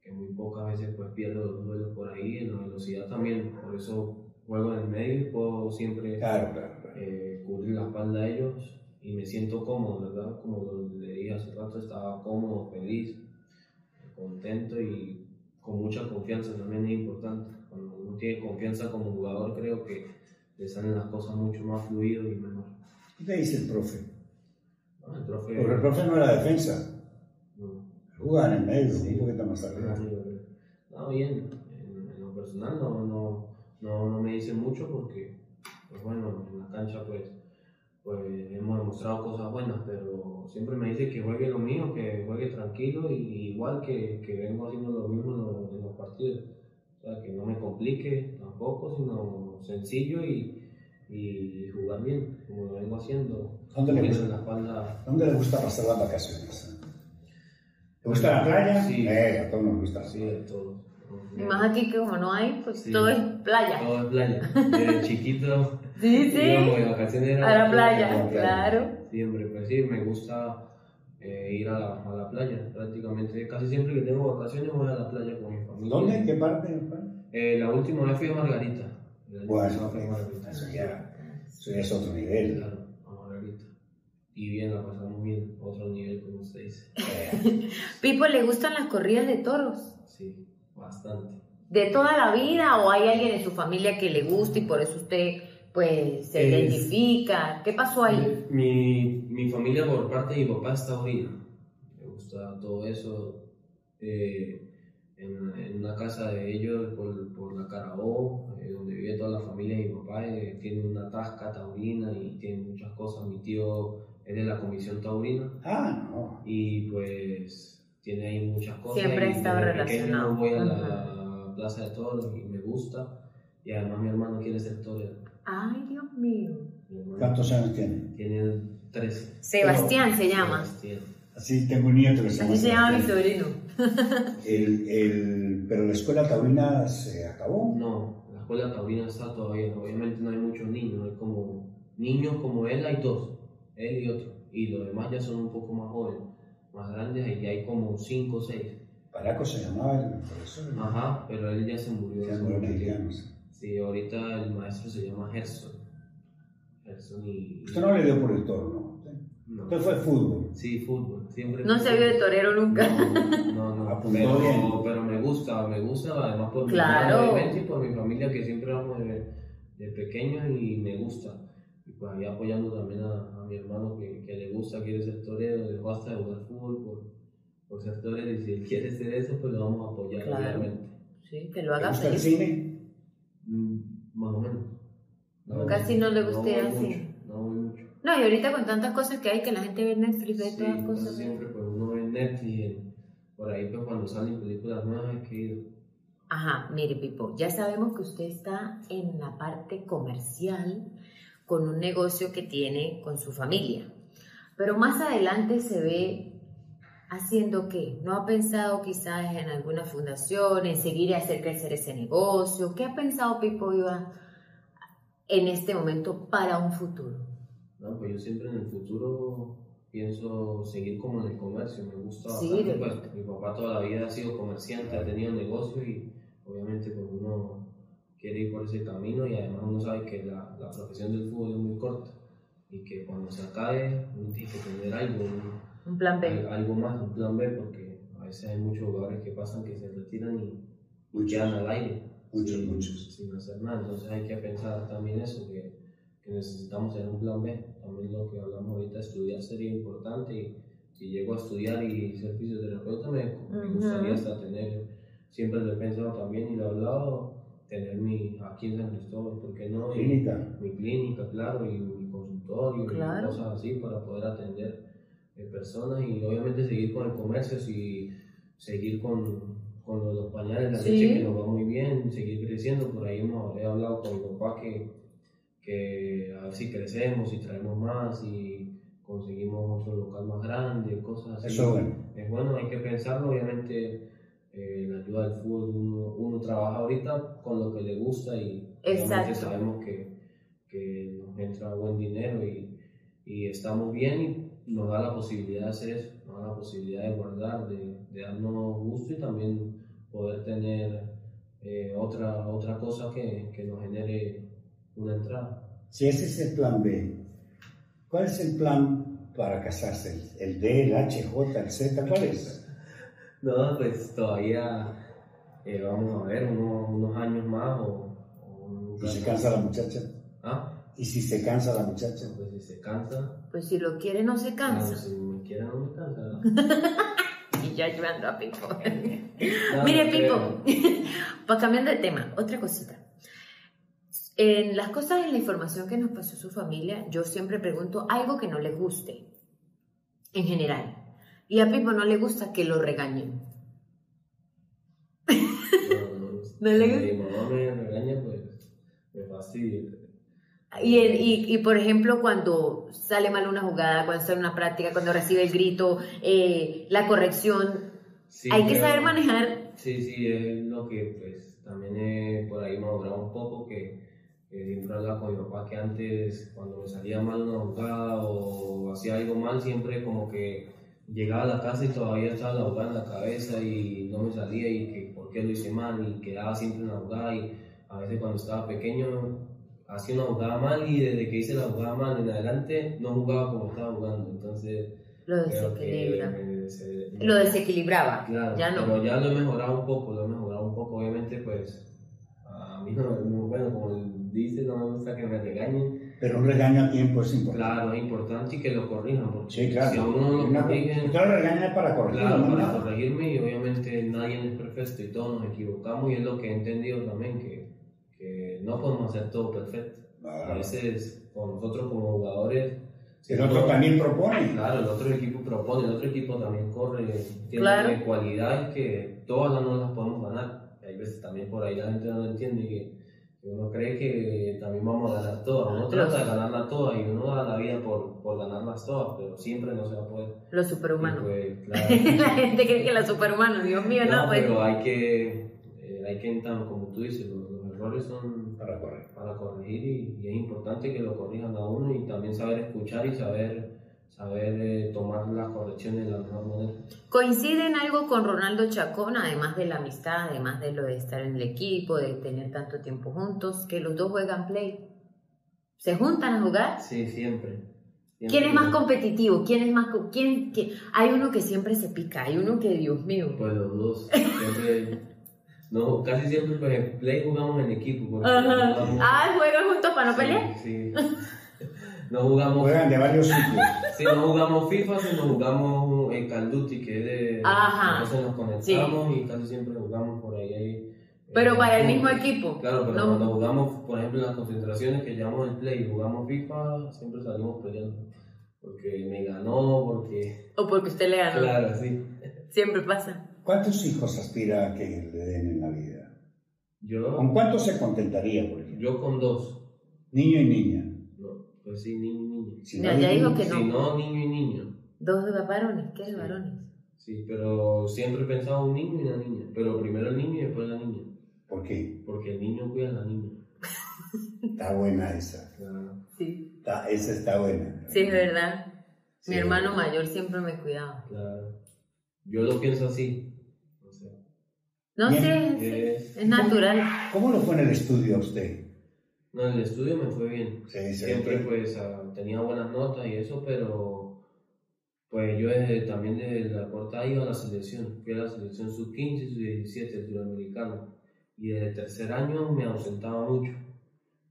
que muy pocas veces pues pierdo los duelos por ahí. En la velocidad también, por eso juego en el medio y puedo siempre Claro, claro, claro. eh, cubrir la espalda de ellos y me siento cómodo, ¿verdad? Como le dije hace rato, estaba cómodo, feliz, contento y con mucha confianza también es importante. Cuando uno tiene confianza como jugador, creo que le salen las cosas mucho más fluido y mejor. ¿Qué te dice el profe? ¿no? El profe. Porque el profe no era defensa, no, jugaba en el medio, Sí. un poquito más arriba. no, bien, en, en lo personal no, no, no, no me dice mucho porque, pues bueno, en la cancha pues, pues hemos demostrado cosas buenas, pero siempre me dice que juegue lo mío, que juegue tranquilo y igual que, que vengo haciendo lo mismo en los, en los partidos. O sea, que no me complique tampoco, sino sencillo y, y jugar bien, como lo vengo haciendo. ¿Dónde le gusta? la espalda ¿Dónde le gusta pasar las vacaciones? ¿Te gusta la playa? Sí. Eh, a todos nos gusta. así de todo. Y más aquí que como no hay, pues Sí. todo es playa. Todo es playa. <laughs> Desde chiquito Sí, sí. íbamos de vacaciones era A la playa, la claro. Siempre, pues sí, me gusta eh, ir a la, a la playa prácticamente. Casi siempre que tengo vacaciones voy a la playa con mi familia. ¿Dónde? ¿En qué parte? Eh, la última vez fui a Margarita. Bueno, pasado fui a Margarita. eso ya, eso ya es otro nivel. Claro, a Margarita. Y bien, la pasamos bien. Otro nivel, como usted dice. <laughs> Pipo, ¿le gustan las corridas de toros? Sí, bastante. ¿De toda la vida o hay alguien en su familia que le gusta y por eso usted pues se Es- identifica? ¿Qué pasó ahí? Mi, mi familia por parte de mi papá está taurina. Me gusta todo eso. Eh, en, en una casa de ellos, por, por la Carabobo, eh, donde vive toda la familia de mi papá, eh, tiene una tasca taurina y tiene muchas cosas. Mi tío es de la comisión taurina ah, no. y pues tiene ahí muchas cosas. Siempre y estado relacionado. voy a la plaza de toros y me gusta. Y además mi hermano quiere ser torero. Ay, Dios mío. ¿Cuántos años tiene? Tiene 13. Sebastián se llama. Sebastián. Así tengo un nieto que se llama Así se llama mi sobrino. El, el, pero la escuela taurina se acabó. No, la escuela taurina está todavía. Obviamente no hay muchos niños. Hay como niños como él, hay dos. Él y otro. Y los demás ya son un poco más jóvenes, más grandes. Y hay como cinco o seis. Paraco se llamaba el profesor. Ajá, pero él ya se murió. Hace murió. Sí, ahorita el maestro se llama Gerson. Gerson y. Usted no le dio por el toro, ¿no? No. Usted fue fútbol. Sí, fútbol. Siempre No se vio de torero nunca. No, no, no. Apuntó pero, bien. pero me gusta, me gusta además por mi Claro. obviamente, y por mi familia que siempre vamos de, de pequeño y me gusta. Y pues ahí apoyando también a, a mi hermano que, que le gusta, quiere ser torero, hasta de jugar fútbol por, por ser torero y si él quiere ser eso, pues lo vamos a apoyar, Claro. obviamente. Sí, que lo ¿Le haga gusta el feliz. cine? Mm, más o menos. Casi no le guste así. mucho, No voy mucho. No, y ahorita con tantas cosas que hay que la gente ve Netflix, ve Sí, todas casi cosas. siempre pues uno ve Netflix, por ahí pues cuando salen películas nuevas es que ido. Ajá, mire Pipo, ya sabemos que usted está en la parte comercial con un negocio que tiene con su familia, pero más adelante se ve haciendo qué? ¿No ha pensado quizás en alguna fundación, en seguir y hacer crecer ese negocio? ¿Qué ha pensado Pipo Iba en este momento para un futuro? No, pues yo siempre en el futuro pienso seguir como en el comercio, me gusta Sí, bastante, pues, mi papá toda la vida ha sido comerciante, ha tenido negocio y obviamente pues uno quiere ir por ese camino y además uno sabe que la, la profesión del fútbol es muy corta y que cuando se acabe uno tiene que tener algo, un- Un plan B. al- algo más, un plan B, porque a veces hay muchos jugadores que pasan que se retiran y, Muchos. quedan al aire. Muchos, sin, muchos. sin hacer nada. Entonces hay que pensar también eso, que, que necesitamos tener un plan B. También lo que hablamos ahorita, estudiar sería importante y si llego a estudiar y ser fisioterapeuta me, me Ujú. gustaría hasta tener, siempre lo he pensado también y lo he hablado, tener mi, aquí en San Cristóbal, ¿por qué no? Clínica. mi clínica, claro, y mi consultorio, Claro. y cosas así para poder atender eh, personas y obviamente seguir con el comercio, y seguir con, con los pañales, la Sí. leche que nos va muy bien, seguir creciendo. Por ahí hemos, he hablado con mi papá que, que a ver si crecemos y traemos más y conseguimos otro local más grande, cosas así. Eso es bueno. Es bueno, hay que pensarlo, obviamente. Eh, la ayuda del fútbol, uno, uno trabaja ahorita con lo que le gusta y obviamente Exacto. sabemos que, que nos entra buen dinero y, y estamos bien y nos da la posibilidad de hacer eso, nos da la posibilidad de guardar, de, de darnos gusto y también poder tener eh, otra, otra cosa que, que nos genere una entrada. Si ese es el plan B, ¿cuál es el plan para casarse? ¿El D, el H, J, el Z? ¿Cuál es? No, pues todavía eh, vamos a ver unos, unos años más o, o ¿Y se cansa la muchacha? Ah, ¿Y si se cansa la muchacha? pues si se cansa, Pues si lo quiere, no se claro, cansa. si me quiere no me cansa. <laughs> Y ya llevando a Pipo. <laughs> No, Mire, no Pipo, <laughs> pues cambiando de tema, otra cosita. En las cosas, en la información que nos pasó su familia, yo siempre pregunto algo que no le guste, en general. Y a Pipo no le gusta que lo regañen. No, no, <laughs> ¿No le si mi mamá me regaña, pues me fastidia. Y, el- y, y, por ejemplo, cuando sale mal una jugada, cuando sale una práctica, cuando recibe el grito, eh, la corrección, Sí, hay que saber manejar. Sí, sí, es lo que pues también he por ahí madurado un poco, que eh, siempre hablaba con mi papá que antes cuando me salía mal una jugada o hacía algo mal, siempre como que llegaba a la casa y todavía estaba la jugada en la cabeza y no me salía y que por qué lo hice mal y quedaba siempre en la jugada y a veces cuando estaba pequeño hacía una jugada mal y desde que hice la jugada mal en adelante no jugaba como estaba jugando, entonces Lo desequilibra. que me- se- Lo desequilibraba. Claro, ya no. pero ya lo he mejorado un poco, lo he mejorado un poco, obviamente pues a no- bueno, como dice, no me gusta que me regañen, Pero un regaño a tiempo es importante. claro, es importante y que lo corrijan, porque Sí, claro. si a uno no lo corrigen, Claro, regaña es para corregir. claro, no para nada. corregirme y obviamente nadie es perfecto y todos nos equivocamos y es lo que he entendido también, que, que no podemos hacer todo perfecto, a Claro. veces con nosotros como jugadores, si El otro también propone. Claro, el otro equipo propone, el otro equipo también corre, tiene Claro. cualidades que todas no las podemos ganar. Veces también por ahí la gente no entiende que, que uno cree que también vamos a ganar todas. Uno trata de ganarlas todas y uno da la vida por, por ganarlas todas, pero siempre no se va a poder. Los superhumanos. pues, <laughs> claro. la gente cree que los superhumanos, Dios mío, no, no, pues. pero hay que, eh, hay que entrar, como tú dices, los, los errores son Para correr. para corregir y, y es importante que lo corrijan a uno y también saber escuchar y saber, saber eh, tomar las correcciones de la mejor manera. Coincide en algo con Ronaldo Chacón, además de la amistad, además de lo de estar en el equipo, de tener tanto tiempo juntos, que los dos juegan play. ¿Se juntan a jugar? Sí, siempre. ¿Quién Siempre. es más competitivo? ¿Quién es más quién, quién? Hay uno que siempre se pica, hay uno que Dios mío. Pues los dos. Siempre, <laughs> no, casi siempre pues, en play jugamos en equipo. Ajá. jugamos- Ah, juegan juntos para no sí, pelear. Sí. <laughs> No jugamos, Juegan de varios sitios. <laughs> sí, no jugamos FIFA, sino jugamos en Call Duty, que es de... Ajá. Entonces nos conectamos y casi siempre jugamos por ahí. ahí Pero eh, para el mismo equipo. Claro, pero No. cuando jugamos, por ejemplo, en las concentraciones que llevamos el play y jugamos FIFA, siempre salimos peleando. Porque me ganó, porque... O porque usted le ganó. Claro, sí. Siempre pasa. ¿Cuántos hijos aspira a que le den en la vida? Yo, ¿Con cuántos se contentaría, por ejemplo? yo con dos. Niño y niña. No, pues sí, niño y niño. Si Ya- no, ya dijo que Si no, niño y niño. Dos de varones, ¿qué de Sí. varones? Sí, pero siempre he pensado un niño y una niña. Pero primero el niño y después la niña. ¿Por qué? Porque el niño cuida a la niña. <laughs> Está buena esa. Claro. Sí. Está- esa está buena. Sí, es verdad. Mi hermano mayor siempre me cuidaba. claro. Yo lo pienso así. O sea, No sé, sí, es- es natural. ¿Cómo lo fue en el estudio a usted? No, en el estudio me fue bien. Sí, sí, Siempre sí. pues ah, tenía buenas notas y eso, pero pues yo desde- también desde la corta iba a la selección. Fui a la selección sub-15, sub-17, el suramericano. y desde tercer año me ausentaba mucho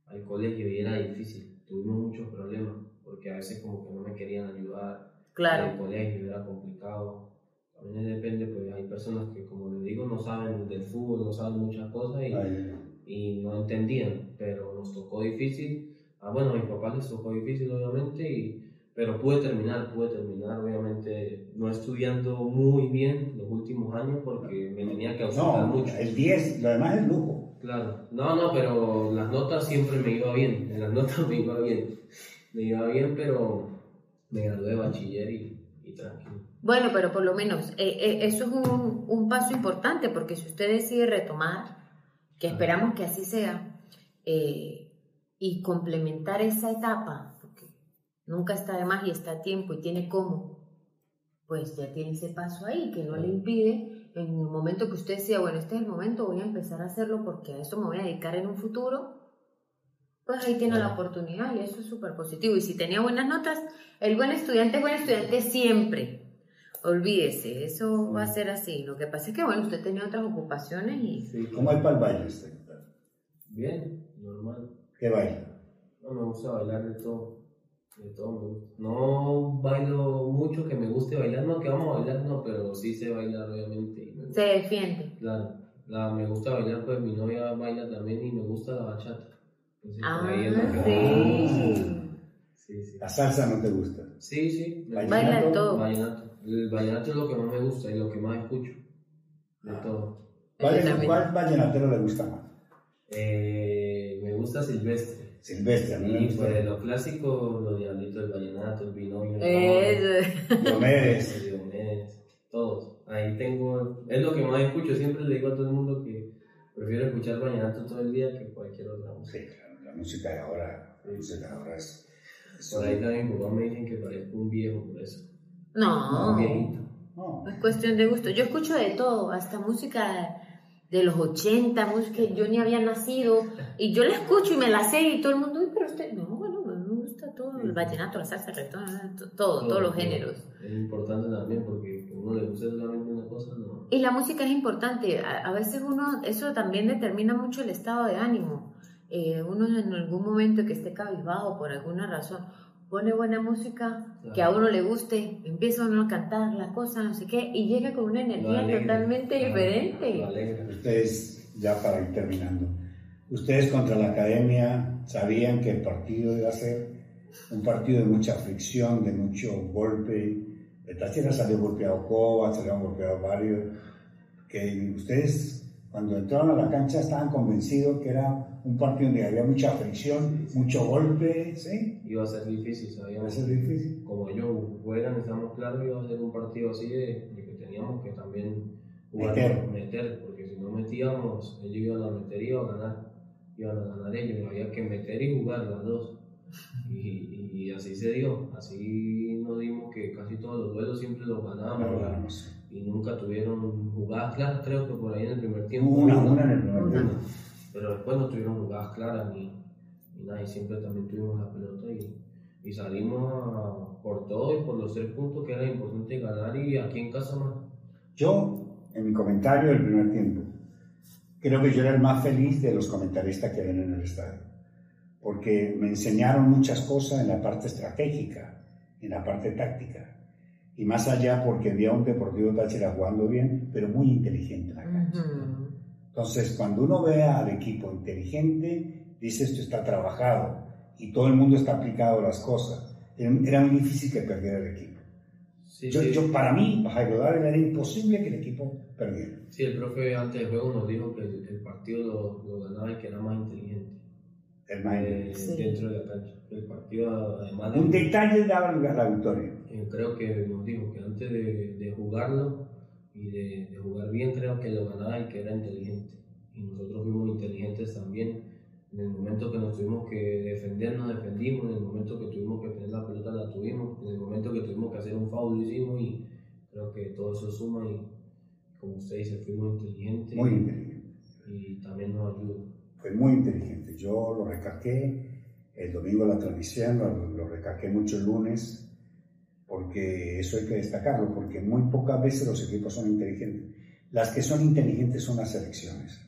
al colegio y era difícil. Tuvimos muchos problemas porque a veces como que no me querían ayudar. Claro. El colegio era complicado. También depende, pues hay personas que como les digo no saben del fútbol, no saben muchas cosas y, Ay, y no entendían, pero nos tocó difícil. Ah, bueno, a mis papás les tocó difícil obviamente, y, pero pude terminar, pude terminar obviamente no estudiando muy bien los últimos años porque me tenía que ausentar No, mucho. el 10, lo demás es lujo. Claro, no, no, pero las notas siempre me iba bien, en las notas <laughs> me iba bien, me iba bien, pero me gradué de bachiller y, y tranquilo. Bueno, pero por lo menos eh, eh, eso es un, un paso importante porque si usted decide retomar, que esperamos que así sea, eh, y complementar esa etapa, porque nunca está de más y está a tiempo y tiene cómo, pues ya tiene ese paso ahí que no le impide en el momento que usted decía, bueno, este es el momento, voy a empezar a hacerlo porque a eso me voy a dedicar en un futuro, pues ahí tiene la oportunidad y eso es súper positivo. Y si tenía buenas notas, el buen estudiante es buen estudiante siempre. Olvídese, eso va a ser así. Lo que pasa es que, bueno, usted tenía otras ocupaciones y... Sí, ¿Cómo es para el baile usted? bien, normal. ¿Qué baila? No me gusta bailar de todo, de todo. No bailo mucho que me guste bailar, no que vamos a bailar, no, pero sí sé bailar obviamente. Se defiende. Claro, la, me gusta bailar, pues mi novia baila también y me gusta la bachata. Entonces, Ah, sí. Sí, sí. La salsa no te gusta. Sí, sí. me Baila gusta. Baila de todo. Vallenato. El vallenato es lo que más me gusta y lo que más escucho. De todo. ¿Cuál, cuál vallenatero le gusta más? Eh, me gusta Silvestre. Silvestre, a mí me Y gusta. pues lo clásico, los diablitos del vallenato, el binomio. el Eso. <laughs> Diomedes. Todos. Ahí tengo, es lo que más escucho. Siempre le digo a todo el mundo que prefiero escuchar vallenato todo el día que cualquier otra música. Sí, claro, la música de ahora, la música de ahora es... es Por ahí también mi papá me dicen que parezco un viejo por eso. No, es cuestión de gusto. Yo escucho de todo, hasta música de los 80, música que yo ni había nacido, y yo la escucho y me la sé, y todo el mundo, "Uy, pero usted, no, bueno, me gusta todo, el vallenato, la salsa, el reggaetón, to- todo, todos los géneros. Es importante también porque uno le gusta solamente una cosa, no. Y la música es importante. A, a veces uno, eso también determina mucho el estado de ánimo. Eh, uno en algún momento que esté cabizbajo por alguna razón, pone buena música que a uno le guste, empieza uno a cantar la cosa, no sé qué, y llega con una Lo energía alegra, totalmente lo- diferente. Ustedes, ya para ir terminando, ustedes contra la academia sabían que el partido iba a ser un partido de mucha fricción, de mucho golpe. De Táchira salió golpeado Coba, salieron golpeados varios. Que ustedes, cuando entraron a la cancha, estaban convencidos que era un partido donde había mucha fricción, mucho golpe, ¿sí? Iba a ser difícil, Va a sabíamos. ser difícil. Como ellos juegan, estamos claros, iba a ser un partido así de, de que teníamos que también jugar, Meter. meter, porque si no metíamos, ellos iban a meter y iban a ganar. Iban a ganar ellos, había que meter y jugar las dos. Y, y así se dio, así nos dimos que casi todos los duelos siempre los ganábamos. Y nunca tuvieron jugadas claras, creo que por ahí en el primer tiempo. Una, una en el primer tiempo. Pero después no tuvieron jugadas claras ni, ni nada, y siempre también tuvimos la pelota y, y salimos a- por todo y por los tres puntos que era importante ganar y aquí en casa más. Yo, en mi comentario del primer tiempo, creo que yo era el más feliz de los comentaristas que ven en el estadio, porque me enseñaron muchas cosas en la parte estratégica, en la parte táctica, y más allá porque vi a un Deportivo Táchira jugando bien, pero muy inteligente en la cancha. Ujú. Entonces, cuando uno ve al equipo inteligente, dice esto está trabajado y todo el mundo está aplicado a las cosas. Era muy difícil que perdiera el equipo. Sí, Yo, sí. yo, para mí, Jairo Dávila, era imposible que el equipo perdiera. Sí, el profe antes del juego nos dijo que el, el partido lo, lo ganaba y que era más inteligente El más eh, Sí. dentro de la cancha. El partido, además, de- Un detalle daba la, la victoria. eh, creo que nos dijo que antes de, de jugarlo y de, de jugar bien, creo que lo ganaba y que era inteligente. Y nosotros fuimos inteligentes también. En el momento que nos tuvimos que defender, nos defendimos. En el momento que tuvimos que tener la pelota, la tuvimos. En el momento que tuvimos que hacer un foul, lo hicimos. Y creo que todo eso suma. Y como usted dice, fuimos inteligentes. Muy inteligente. Y también nos ayuda. Fue muy inteligente. Yo lo recalqué el domingo la transmisión, lo, lo recalqué mucho el lunes, porque eso hay que destacarlo, porque muy pocas veces los equipos son inteligentes. Las que son inteligentes son las selecciones.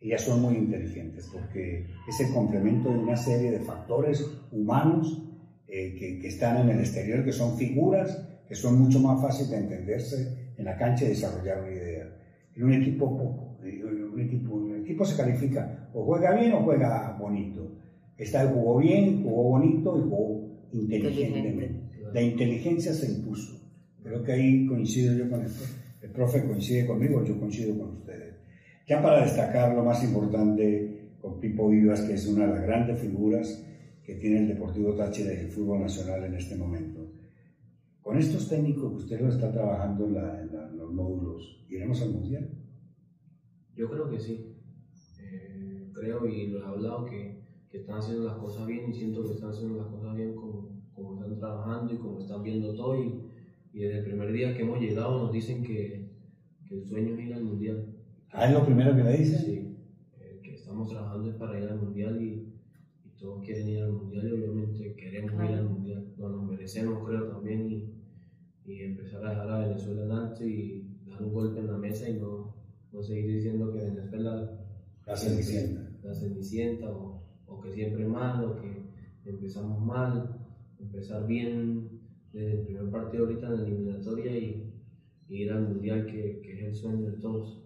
ellas son muy inteligentes porque es el complemento de una serie de factores humanos eh, que, que, están en el exterior, que son figuras que son mucho más fáciles de entenderse en la cancha y desarrollar una idea. En un equipo poco, un equipo, un equipo se califica o juega bien o juega bonito. Esta jugó bien, jugó bonito y jugó inteligentemente. La inteligencia se impuso. Creo que ahí coincido yo con el, el profe, coincide conmigo, yo coincido con ustedes. Ya para destacar lo más importante con Pipo Vivas, que es una de las grandes figuras que tiene el Deportivo Táchira y el fútbol nacional en este momento. Con estos técnicos que usted lo está trabajando en, los módulos, ¿iremos al Mundial? Yo creo que sí. Eh, creo y lo he hablado que, que, están haciendo las cosas bien y siento que están haciendo las cosas bien como, como están trabajando y como están viendo todo. Y, y, desde el primer día que hemos llegado nos dicen que, que el sueño es ir al Mundial. Ah, es lo primero que le dicen. Sí, eh, que estamos trabajando para ir al Mundial y, y, todos quieren ir al Mundial y obviamente queremos ir al Mundial. Nos lo merecemos, creo, también. Y, y empezar a dejar a Venezuela adelante y dar un golpe en la mesa y no, no seguir diciendo que Venezuela la cenicienta, la cenicienta o, o, que siempre mal o que empezamos mal, empezar bien desde el primer partido ahorita en la eliminatoria y, y ir al mundial que, que, es el sueño de todos.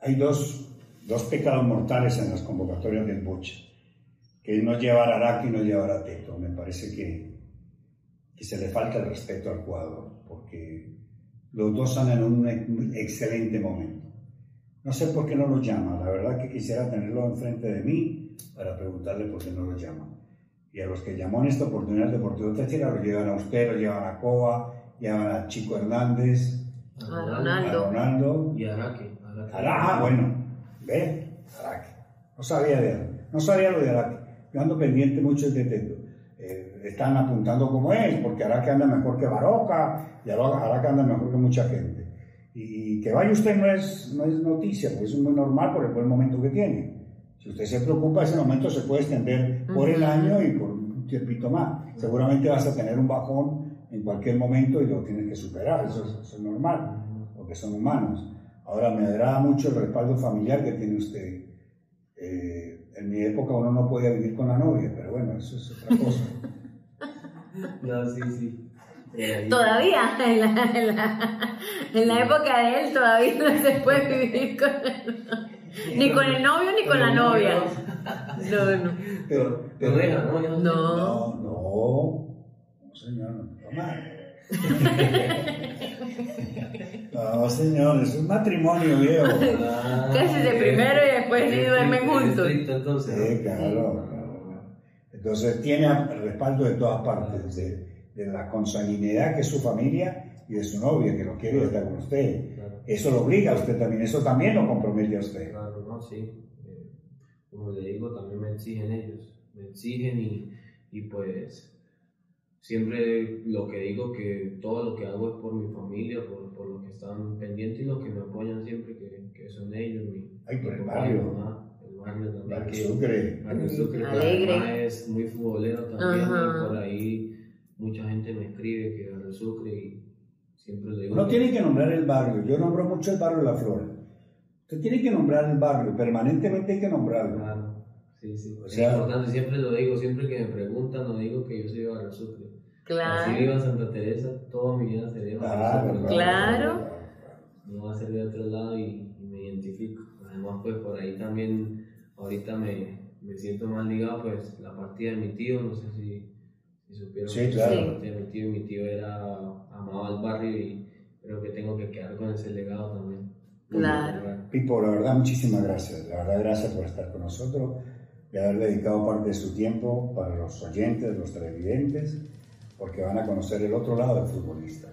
Hay dos, dos pecados mortales en las convocatorias del Boche, que es no llevar a Araki y no llevar a Teto. Me parece que, que se le falta el respeto al jugador porque los dos están en un excelente momento. No sé por qué no los llama, la verdad que quisiera tenerlo enfrente de mí para preguntarle por qué no los llama. Y a los que llamó en esta oportunidad el Deportivo Táchira lo llevan a usted, lo llevan a Coa, llevan a Chico Hernández, a Ronaldo, a Ronaldo y a Araque. Ah, bueno, ve, Araque. No sabía de no sabía lo de Araque. Yo ando pendiente mucho de Teto están apuntando como es, porque hará que anda mejor que Baroca y hará que anda mejor que mucha gente. Y que vaya usted no es, no es noticia, pues es muy normal por el buen momento que tiene. Si usted se preocupa, ese momento se puede extender por el año y por un tiempito más. Seguramente vas a tener un bajón en cualquier momento y lo tienes que superar, eso es, normal, porque son humanos. Ahora me agrada mucho el respaldo familiar que tiene usted. Eh, en mi época uno no podía vivir con la novia, pero bueno, eso es otra cosa. <laughs> No, sí, sí. Todavía, en la, en, la, en la, época de él, todavía no se puede <laughs> vivir con el, ni con el novio ni con la novia. <laughs> No, no. Pero, pero ¿no? No. No, no. No, señor, no <laughs> No, señor, es un matrimonio viejo. Ah, <laughs> Casi de primero y después ni duermen juntos. Sí, claro. Entonces tiene respaldo de todas partes, de, de, la consanguinidad que es su familia y de su novia que lo quiere estar con usted. Eso lo obliga a usted también, eso también lo compromete a usted. Claro, no, sí. Eh, como le digo, también me exigen ellos, me exigen y, y pues siempre lo que digo que todo lo que hago es por mi familia, por, por los que están pendientes y los que me apoyan siempre, que, que son ellos. Mi, Ay, por el barrio. Barrio Sucre. Alegre. es muy futbolero también. Y por ahí mucha gente me escribe que Barrio Sucre y siempre le digo. No tiene que nombrar el barrio. Yo nombro mucho el barrio de La Flora. Usted tiene que nombrar el barrio. Permanentemente hay que nombrarlo. Claro. Sí, sí. O sea, es importante. Siempre lo digo. Siempre que me preguntan, no digo que yo soy de Barrio Sucre. Claro. Si vivo en Santa Teresa, toda mi vida seré Barrio Sucre. Claro. No va a ser de otro lado y, y me identifico. Además, pues por ahí también ahorita me, me siento más ligado, pues la partida de mi tío, no sé si, si supieron. Sí, claro. De mi tío, mi tío era amado al barrio y creo que tengo que quedar con ese legado también. Claro. Pipo, la verdad, muchísimas gracias. La verdad, gracias por estar con nosotros y haber dedicado parte de su tiempo para los oyentes, los televidentes, porque van a conocer el otro lado del futbolista,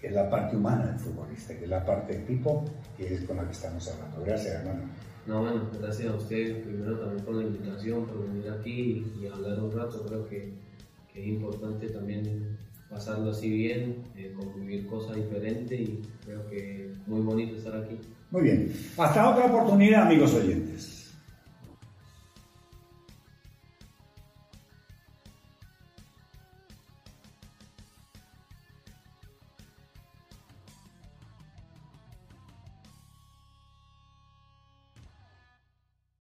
que es la parte humana del futbolista, que es la parte de Pipo, que es con la que estamos hablando. Gracias, hermano. No, bueno, gracias a ustedes primero también por la invitación, por venir aquí y, hablar un rato. Creo que, es importante también pasarlo así bien, eh, convivir cosas diferentes y creo que muy bonito estar aquí. Muy bien. Hasta otra oportunidad, amigos oyentes.